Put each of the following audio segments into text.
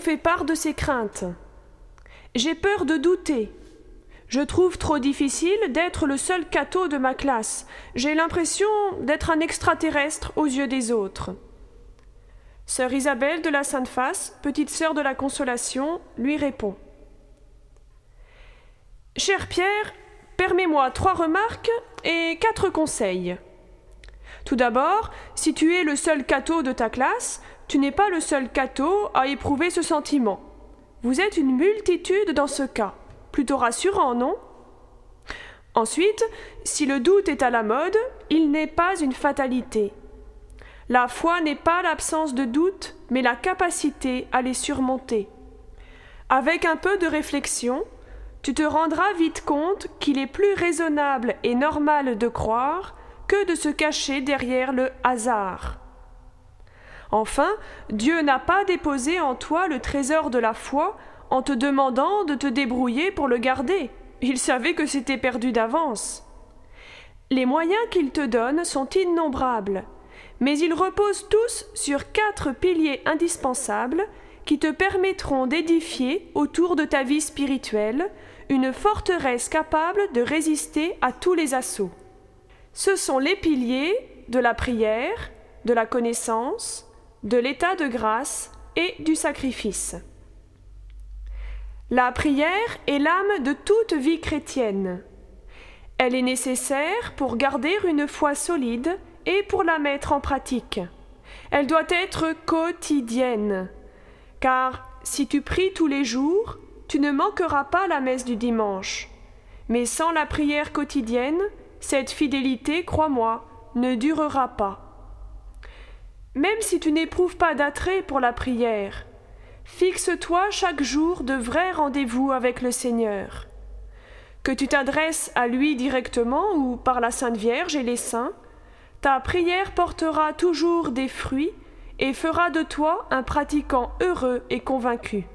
Fait part de ses craintes. J'ai peur de douter. Je trouve trop difficile d'être le seul cateau de ma classe. J'ai l'impression d'être un extraterrestre aux yeux des autres. Sœur Isabelle de la Sainte Face, petite sœur de la Consolation, lui répond. Cher Pierre, permets-moi trois remarques et quatre conseils. Tout d'abord, si tu es le seul cateau de ta classe, tu n'es pas le seul cateau à éprouver ce sentiment. Vous êtes une multitude dans ce cas. Plutôt rassurant, non? Ensuite, si le doute est à la mode, il n'est pas une fatalité. La foi n'est pas l'absence de doute, mais la capacité à les surmonter. Avec un peu de réflexion, tu te rendras vite compte qu'il est plus raisonnable et normal de croire que de se cacher derrière le hasard. Enfin, Dieu n'a pas déposé en toi le trésor de la foi en te demandant de te débrouiller pour le garder. Il savait que c'était perdu d'avance. Les moyens qu'il te donne sont innombrables, mais ils reposent tous sur quatre piliers indispensables qui te permettront d'édifier autour de ta vie spirituelle une forteresse capable de résister à tous les assauts. Ce sont les piliers de la prière, de la connaissance, de l'état de grâce et du sacrifice. La prière est l'âme de toute vie chrétienne. Elle est nécessaire pour garder une foi solide et pour la mettre en pratique. Elle doit être quotidienne, car si tu pries tous les jours, tu ne manqueras pas la messe du dimanche. Mais sans la prière quotidienne, cette fidélité, crois-moi, ne durera pas. Même si tu n'éprouves pas d'attrait pour la prière, fixe-toi chaque jour de vrais rendez-vous avec le Seigneur. Que tu t'adresses à lui directement ou par la Sainte Vierge et les saints, ta prière portera toujours des fruits et fera de toi un pratiquant heureux et convaincu.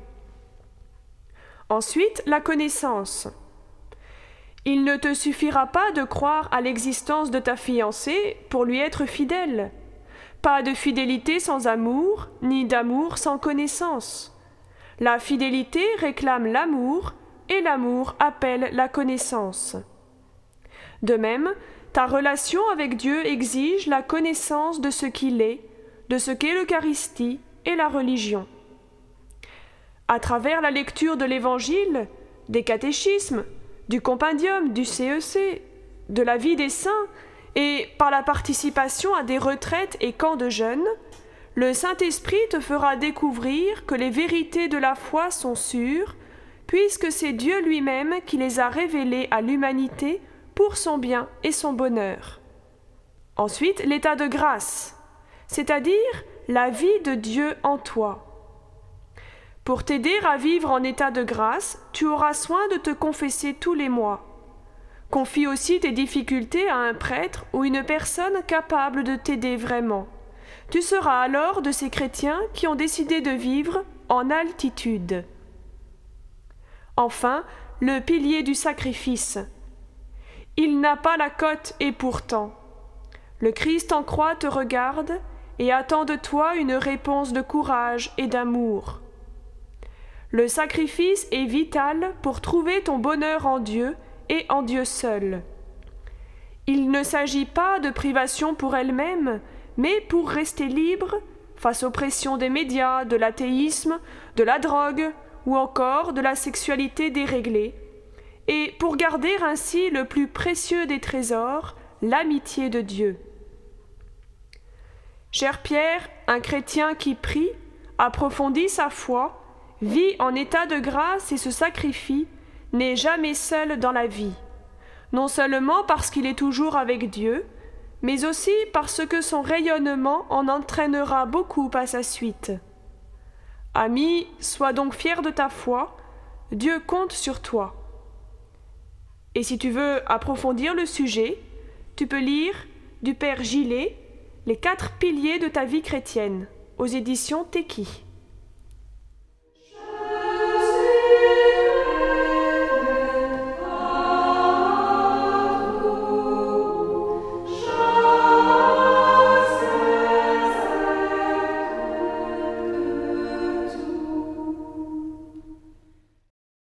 Ensuite, la connaissance. Il ne te suffira pas de croire à l'existence de ta fiancée pour lui être fidèle. Pas de fidélité sans amour, ni d'amour sans connaissance. La fidélité réclame l'amour, et l'amour appelle la connaissance. De même, ta relation avec Dieu exige la connaissance de ce qu'il est, de ce qu'est l'Eucharistie et la religion. À travers la lecture de l'Évangile, des catéchismes, du compendium, du CEC, e de la vie des saints, et par la participation à des retraites et camps de jeunes, le Saint-Esprit te fera découvrir que les vérités de la foi sont sûres, puisque c'est Dieu lui-même qui les a révélées à l'humanité pour son bien et son bonheur. Ensuite, l'état de grâce, c'est-à-dire la vie de Dieu en toi. Pour t'aider à vivre en état de grâce, tu auras soin de te confesser tous les mois. Confie aussi tes difficultés à un prêtre ou une personne capable de t'aider vraiment. Tu seras alors de ces chrétiens qui ont décidé de vivre en altitude. Enfin, le pilier du sacrifice. Il n'a pas la cote et pourtant. Le Christ en croix te regarde et attend de toi une réponse de courage et d'amour. Le sacrifice est vital pour trouver ton bonheur en Dieu et en Dieu seul. Il ne s'agit pas de privation pour elle-même, mais pour rester libre face aux pressions des médias, de l'athéisme, de la drogue ou encore de la sexualité déréglée, et pour garder ainsi le plus précieux des trésors, l'amitié de Dieu. Cher Pierre, un chrétien qui prie, approfondit sa foi, vit en état de grâce et se sacrifie, n'est jamais seul dans la vie, non seulement parce qu'il est toujours avec Dieu, mais aussi parce que son rayonnement en entraînera beaucoup à sa suite. Ami, sois donc fier de ta foi, Dieu compte sur toi. Et si tu veux approfondir le sujet, tu peux lire du Père Gillet Les quatre piliers de ta vie chrétienne aux éditions Teki.